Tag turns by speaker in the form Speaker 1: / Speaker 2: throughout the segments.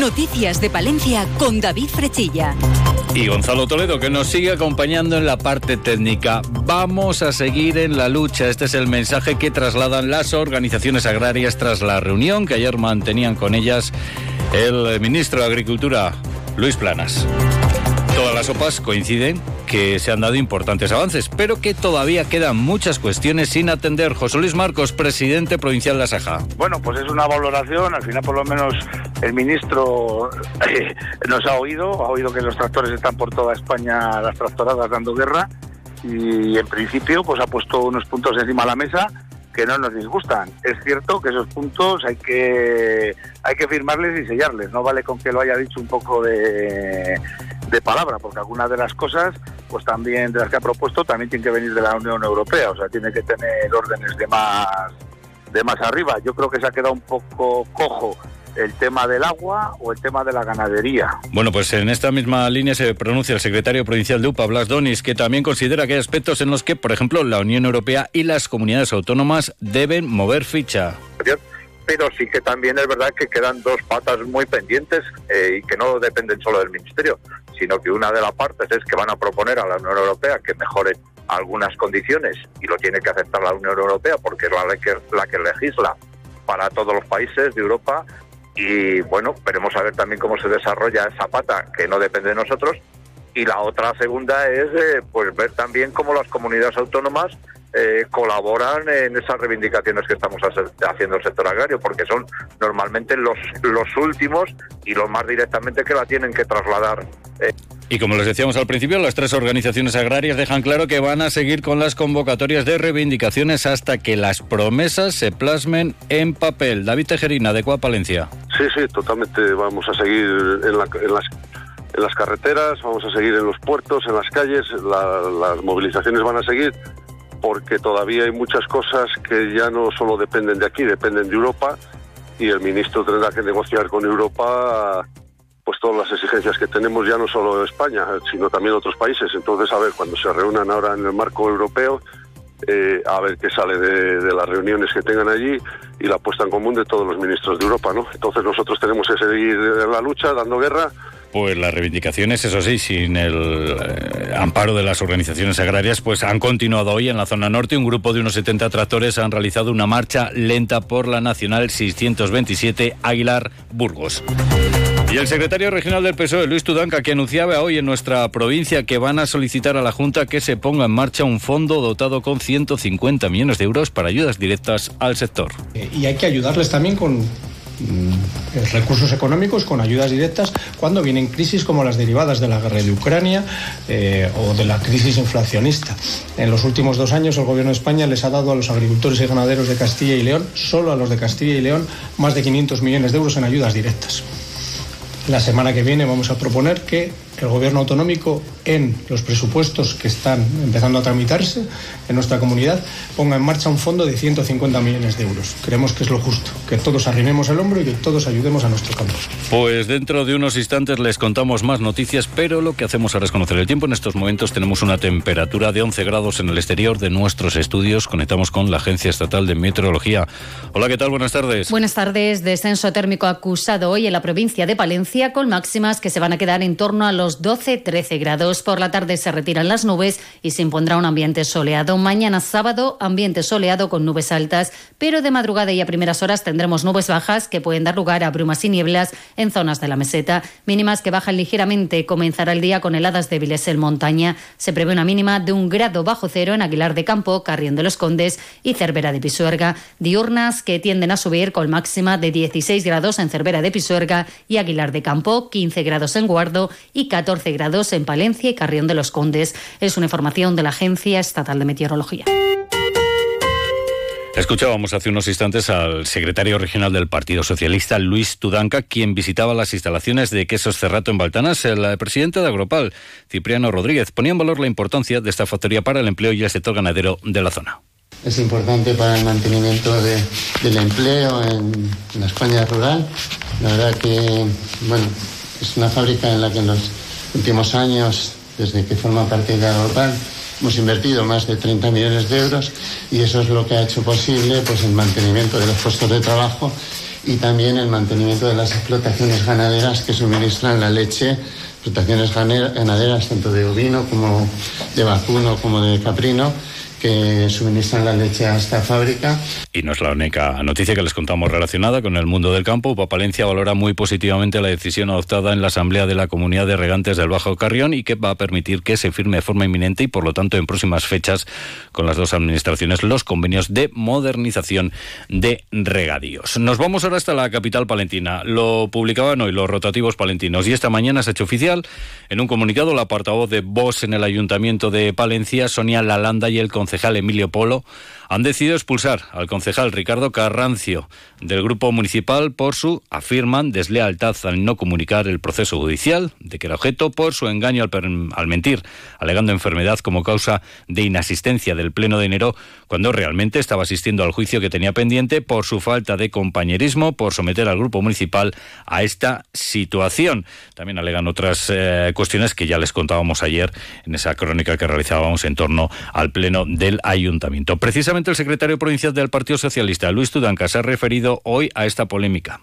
Speaker 1: Noticias de Palencia con David Frechilla.
Speaker 2: Y Gonzalo Toledo, que nos sigue acompañando en la parte técnica. Vamos a seguir en la lucha. Este es el mensaje que trasladan las organizaciones agrarias tras la reunión que ayer mantenían con ellas el ministro de Agricultura, Luis Planas. Todas las OPAs coinciden que se han dado importantes avances, pero que todavía quedan muchas cuestiones sin atender. José Luis Marcos, presidente provincial de Asaja.
Speaker 3: Bueno, pues es una valoración, al final por lo menos el ministro eh, nos ha oído, ha oído que los tractores están por toda España, las tractoradas dando guerra, y en principio pues ha puesto unos puntos encima de la mesa que no nos disgustan. Es cierto que esos puntos hay que hay que firmarles y sellarles. No vale con que lo haya dicho un poco de, de palabra, porque algunas de las cosas, pues también de las que ha propuesto, también tienen que venir de la Unión Europea. O sea, tiene que tener órdenes de más de más arriba. Yo creo que se ha quedado un poco cojo el tema del agua o el tema de la ganadería.
Speaker 2: Bueno, pues en esta misma línea se pronuncia el secretario provincial de UPA, Blas Donis, que también considera que hay aspectos en los que, por ejemplo, la Unión Europea y las comunidades autónomas deben mover ficha.
Speaker 4: Pero sí que también es verdad que quedan dos patas muy pendientes eh, y que no dependen solo del Ministerio, sino que una de las partes es que van a proponer a la Unión Europea que mejore algunas condiciones y lo tiene que aceptar la Unión Europea porque es la que, la que legisla para todos los países de Europa. Y bueno, veremos a ver también cómo se desarrolla esa pata que no depende de nosotros. Y la otra segunda es eh, pues ver también cómo las comunidades autónomas eh, colaboran en esas reivindicaciones que estamos haciendo el sector agrario, porque son normalmente los, los últimos y los más directamente que la tienen que trasladar.
Speaker 2: Eh. Y como les decíamos al principio, las tres organizaciones agrarias dejan claro que van a seguir con las convocatorias de reivindicaciones hasta que las promesas se plasmen en papel. David Tejerina, de Palencia.
Speaker 5: Sí, sí, totalmente. Vamos a seguir en, las en las carreteras, vamos a seguir en los puertos, en las calles, las movilizaciones van a seguir porque todavía hay muchas cosas que ya no solo dependen de aquí, dependen de Europa y el ministro tendrá que negociar con Europa pues todas las exigencias que tenemos ya no solo España, sino también otros países. Entonces, a ver, cuando se reúnan ahora en el marco europeo, eh, a ver qué sale de, de, las reuniones que tengan allí y la puesta en común de todos los ministros de Europa, ¿no? Entonces nosotros tenemos que seguir en la lucha, dando guerra
Speaker 2: pues las reivindicaciones, eso sí, sin el eh, amparo de las organizaciones agrarias, pues han continuado hoy en la zona norte. Un grupo de unos 70 tractores han realizado una marcha lenta por la Nacional 627 Aguilar Burgos. Y el secretario regional del PSOE, Luis Tudanca, que anunciaba hoy en nuestra provincia que van a solicitar a la Junta que se ponga en marcha un fondo dotado con 150 millones de euros para ayudas directas al sector.
Speaker 6: Eh, y hay que ayudarles también con recursos económicos con ayudas directas cuando vienen crisis como las derivadas de la guerra de Ucrania eh, o de la crisis inflacionista. En los últimos dos años el Gobierno de España les ha dado a los agricultores y ganaderos de Castilla y León, solo a los de Castilla y León, más de 500 millones de euros en ayudas directas. La semana que viene vamos a proponer que el Gobierno autonómico en los presupuestos que están empezando a tramitarse en nuestra comunidad ponga en marcha un fondo de 150 millones de euros. Creemos que es lo justo, que todos arrimemos el hombro y que todos ayudemos a nuestro campo.
Speaker 2: Pues dentro de unos instantes les contamos más noticias, pero lo que hacemos ahora es conocer el tiempo. En estos momentos tenemos una temperatura de 11 grados en el exterior de nuestros estudios. Conectamos con la Agencia Estatal de Meteorología. Hola, ¿qué tal? Buenas tardes.
Speaker 7: Buenas tardes. Descenso térmico acusado hoy en la provincia de Palencia con máximas que se van a quedar en torno a los 12-13 grados. Por la tarde se retiran las nubes y se impondrá un ambiente soleado. Mañana sábado, ambiente soleado con nubes altas, pero de madrugada y a primeras horas tendremos nubes bajas que pueden dar lugar a brumas y nieblas en zonas de la meseta. Mínimas que bajan ligeramente. Comenzará el día con heladas débiles en montaña. Se prevé una mínima de un grado bajo cero en Aguilar de Campo, Carrión de los Condes y Cervera de Pisuerga. Diurnas que tienden a subir con máxima de 16 grados en Cervera de Pisuerga y Aguilar de Campo, 15 grados en Guardo y 14 grados en Palencia y Carrión de los Condes. Es una información de la Agencia Estatal de Meteorología.
Speaker 2: Escuchábamos hace unos instantes al secretario regional del Partido Socialista, Luis Tudanca, quien visitaba las instalaciones de Quesos Cerrato en Baltanas. El presidente de Agropal, Cipriano Rodríguez, ponía en valor la importancia de esta factoría para el empleo y el sector ganadero de la zona.
Speaker 8: Es importante para el mantenimiento del empleo en, la España rural. La verdad que, bueno, es una fábrica en la que los últimos años, desde que forma parte de Agropal, hemos invertido más de 30 millones de euros y eso es lo que ha hecho posible pues, el mantenimiento de los puestos de trabajo y también el mantenimiento de las explotaciones ganaderas que suministran la leche, explotaciones ganaderas tanto de ovino como de vacuno como de caprino que suministran la leche a esta fábrica.
Speaker 2: Y no es la única noticia que les contamos relacionada con el mundo del campo. Papalencia valora muy positivamente la decisión adoptada en la Asamblea de la Comunidad de Regantes del Bajo Carrión y que va a permitir que se firme de forma inminente y por lo tanto en próximas fechas con las dos administraciones los convenios de modernización de regadíos. Nos vamos ahora hasta la capital palentina. Lo publicaban hoy los rotativos palentinos y esta mañana se ha hecho oficial en un comunicado la portavoz de Vox en el Ayuntamiento de Palencia, Sonia Lalanda y el concejal Emilio Polo han decidido expulsar al concejal Ricardo Carrancio del grupo municipal por su, afirman, deslealtad al no comunicar el proceso judicial, de que era objeto por su engaño al, mentir, alegando enfermedad como causa de inasistencia del Pleno de enero, cuando realmente estaba asistiendo al juicio que tenía pendiente por su falta de compañerismo, por someter al grupo municipal a esta situación. También alegan otras eh, cuestiones que ya les contábamos ayer en esa crónica que realizábamos en torno al Pleno del Ayuntamiento. El secretario provincial del Partido Socialista, Luis Tudanca, se ha referido hoy a esta polémica.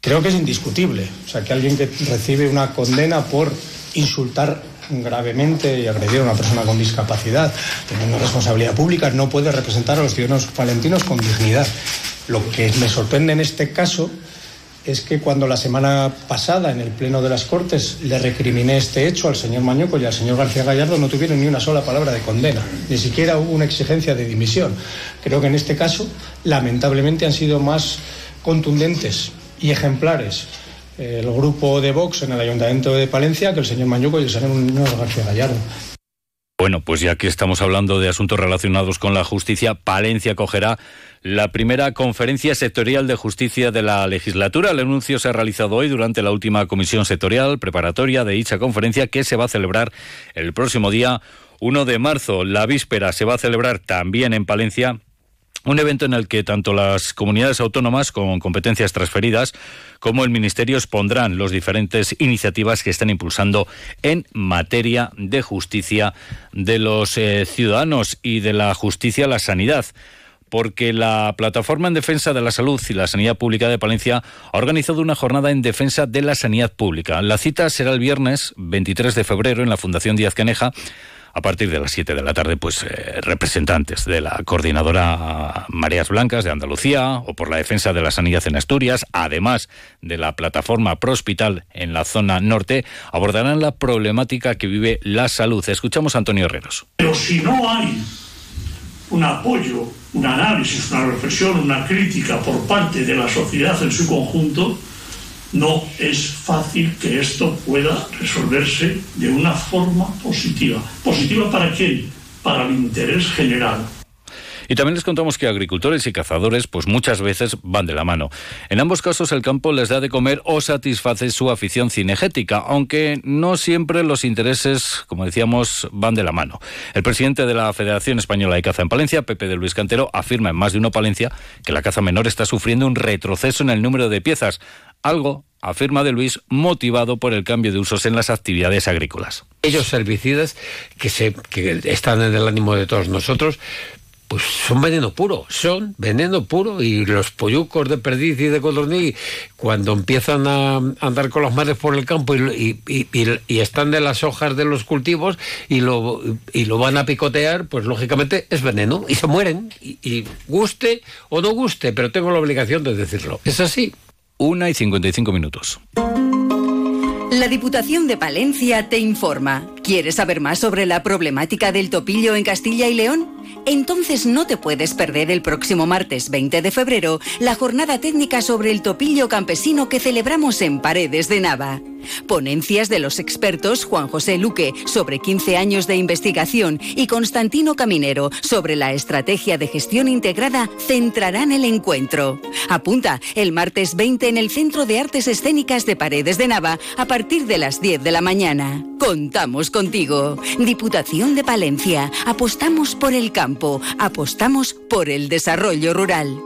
Speaker 6: Creo que es indiscutible. O sea, que alguien que recibe una condena por insultar gravemente y agredir a una persona con discapacidad, teniendo responsabilidad pública, no puede representar a los ciudadanos palentinos con dignidad. Lo que me sorprende en este caso es que cuando la semana pasada en el Pleno de las Cortes le recriminé este hecho al señor Mañoco y al señor García Gallardo no tuvieron ni una sola palabra de condena, ni siquiera hubo una exigencia de dimisión. Creo que en este caso, lamentablemente, han sido más contundentes y ejemplares el grupo de Vox en el Ayuntamiento de Palencia que el señor Mañuco y el señor García Gallardo.
Speaker 2: Bueno, pues ya que estamos hablando de asuntos relacionados con la justicia, Palencia cogerá la primera conferencia sectorial de justicia de la legislatura. El anuncio se ha realizado hoy durante la última comisión sectorial preparatoria de dicha conferencia que se va a celebrar el próximo día 1 de marzo. La víspera se va a celebrar también en Palencia un evento en el que tanto las comunidades autónomas con competencias transferidas como el Ministerio expondrán las diferentes iniciativas que están impulsando en materia de justicia de los eh, ciudadanos y de la justicia a la sanidad porque la Plataforma en Defensa de la Salud y la Sanidad Pública de Palencia ha organizado una jornada en defensa de la sanidad pública. La cita será el viernes 23 de febrero en la Fundación Díaz Caneja a partir de las 7 de la tarde, pues eh, representantes de la coordinadora Mareas Blancas de Andalucía o por la defensa de la sanidad en Asturias, además de la plataforma Pro Hospital en la zona norte, abordarán la problemática que vive la salud. Escuchamos a Antonio Herreros.
Speaker 9: Pero si no hay un apoyo, un análisis, una reflexión, una crítica por parte de la sociedad en su conjunto, no es fácil que esto pueda resolverse de una forma positiva. ¿Positiva para quién? Para el interés general.
Speaker 2: Y también les contamos que agricultores y cazadores pues muchas veces van de la mano. En ambos casos el campo les da de comer o satisface su afición cinegética, aunque no siempre los intereses, como decíamos, van de la mano. El presidente de la Federación Española de Caza en Palencia, Pepe de Luis Cantero, afirma en más de uno Palencia que la caza menor está sufriendo un retroceso en el número de piezas, algo afirma de Luis, motivado por el cambio de usos en las actividades agrícolas.
Speaker 10: Ellos herbicidas que, se, que están en el ánimo de todos nosotros, pues son veneno puro, son veneno puro y los pollucos de perdiz y de codorniz cuando empiezan a andar con las madres por el campo y, y, están de las hojas de los cultivos y lo, y lo van a picotear, pues lógicamente es veneno y se mueren y guste o no guste, pero tengo la obligación de decirlo. Es así.
Speaker 2: Una y 55 minutos.
Speaker 1: La Diputación de Palencia te informa. ¿Quieres saber más sobre la problemática del topillo en Castilla y León? Entonces no te puedes perder el próximo martes 20 de febrero la jornada técnica sobre el topillo campesino que celebramos en Paredes de Nava. Ponencias de los expertos Juan José Luque sobre 15 años de investigación y Constantino Caminero sobre la estrategia de gestión integrada centrarán el encuentro. Apunta el martes 20 en el Centro de Artes Escénicas de Paredes de Nava a partir de las 10 de la mañana. Contamos contigo. Diputación de Palencia. Apostamos por el campo. Apostamos por el desarrollo rural.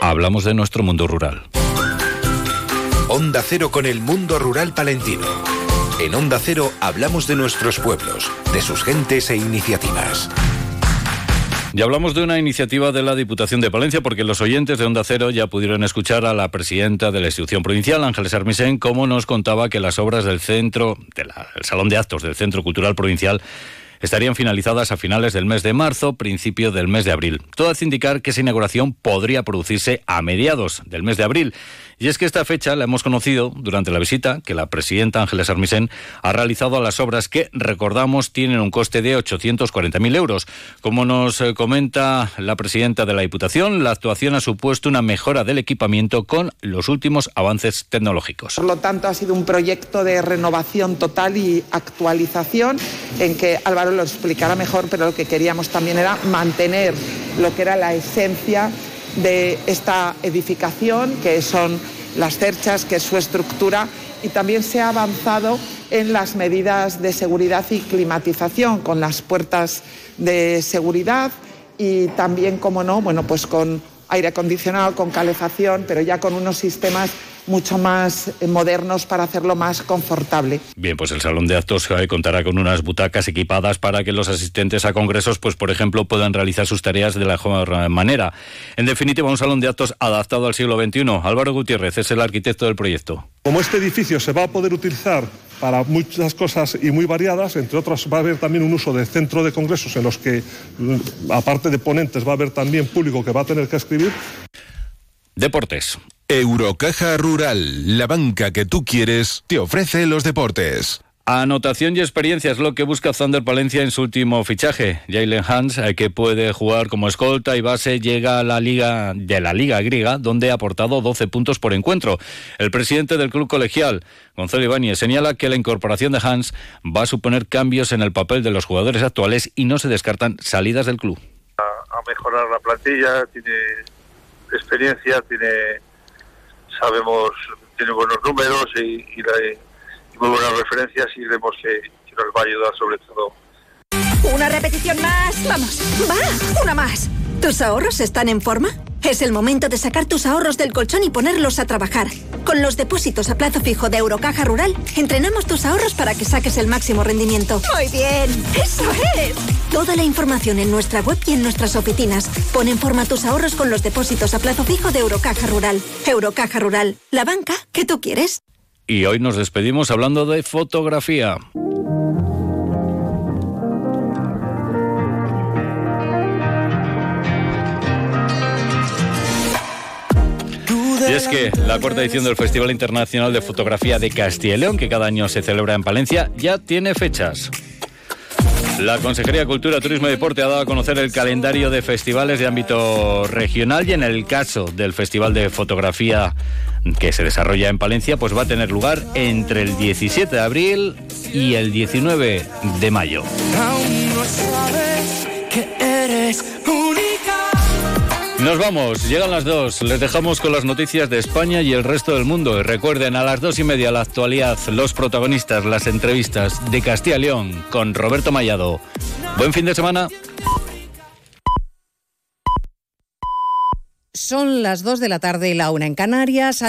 Speaker 2: hablamos de nuestro mundo rural.
Speaker 11: Onda Cero con el mundo rural palentino. En Onda Cero hablamos de nuestros pueblos, de sus gentes e iniciativas.
Speaker 2: Y hablamos de una iniciativa de la Diputación de Palencia porque los oyentes de Onda Cero ya pudieron escuchar a la presidenta de la institución provincial, Ángeles Armisen, cómo nos contaba que las obras del centro, del Salón de Actos del Centro Cultural Provincial, estarían finalizadas a finales del mes de marzo, principio del mes de abril. Todo hace indicar que esa inauguración podría producirse a mediados del mes de abril. Y es que esta fecha la hemos conocido durante la visita que la presidenta Ángeles Armisen ha realizado a las obras que, recordamos, tienen un coste de 840.000 euros. Como nos eh, comenta la presidenta de la Diputación, la actuación ha supuesto una mejora del equipamiento con los últimos avances tecnológicos.
Speaker 12: Por lo tanto, ha sido un proyecto de renovación total y actualización en que Álvaro lo explicará mejor, pero lo que queríamos también era mantener lo que era la esencia de esta edificación, que son las cerchas, que es su estructura, y también se ha avanzado en las medidas de seguridad y climatización, con las puertas de seguridad y también, como no, bueno, pues con aire acondicionado, con calefacción, pero ya con unos sistemas mucho más eh, modernos para hacerlo más confortable.
Speaker 2: Bien, pues el salón de actos contará con unas butacas equipadas para que los asistentes a congresos, pues por ejemplo, puedan realizar sus tareas de la mejor manera. En definitiva, un salón de actos adaptado al siglo XXI. Álvaro Gutiérrez es el arquitecto del proyecto.
Speaker 13: Como este edificio se va a poder utilizar para muchas cosas y muy variadas, entre otras va a haber también un uso de centro de congresos en los que, mm, aparte de ponentes, va a haber también público que va a tener que escribir.
Speaker 2: Deportes.
Speaker 11: Eurocaja Rural, la banca que tú quieres, te ofrece los deportes.
Speaker 2: Anotación y experiencia es lo que busca Thunder Palencia en su último fichaje. Jalen Hans, eh, que puede jugar como escolta y base, llega a la liga de la Liga Griega, donde ha aportado 12 puntos por encuentro. El presidente del club colegial, Gonzalo Ibáñez, señala que la incorporación de Hans va a suponer cambios en el papel de los jugadores actuales y no se descartan salidas del club.
Speaker 3: A, mejorar la plantilla, tiene experiencia, tiene sabemos, tiene buenos números y, muy buenas referencias y vemos que, que nos va a ayudar sobre todo.
Speaker 14: Una repetición más. Vamos, va, una más. ¿Tus ahorros están en forma? Es el momento de sacar tus ahorros del colchón y ponerlos a trabajar. Con los depósitos a plazo fijo de Eurocaja Rural, entrenamos tus ahorros para que saques el máximo rendimiento.
Speaker 15: Muy bien, eso es.
Speaker 14: Toda la información en nuestra web y en nuestras oficinas. Pon en forma tus ahorros con los depósitos a plazo fijo de Eurocaja Rural. Eurocaja Rural, la banca que tú quieres.
Speaker 2: Y hoy nos despedimos hablando de fotografía. Y es que la cuarta edición del Festival Internacional de Fotografía de Castilla y León, que cada año se celebra en Palencia, ya tiene fechas. La Consejería de Cultura, Turismo y Deporte ha dado a conocer el calendario de festivales de ámbito regional y en el caso del Festival de Fotografía que se desarrolla en Palencia, pues va a tener lugar entre el 17 de abril y el 19 de mayo. Nos vamos, llegan las dos. Les dejamos con las noticias de España y el resto del mundo. Y recuerden, a las dos y media la actualidad, los protagonistas, las entrevistas de Castilla y León con Roberto Mayado. Buen fin de semana.
Speaker 16: Son las dos de la tarde y la una en Canarias.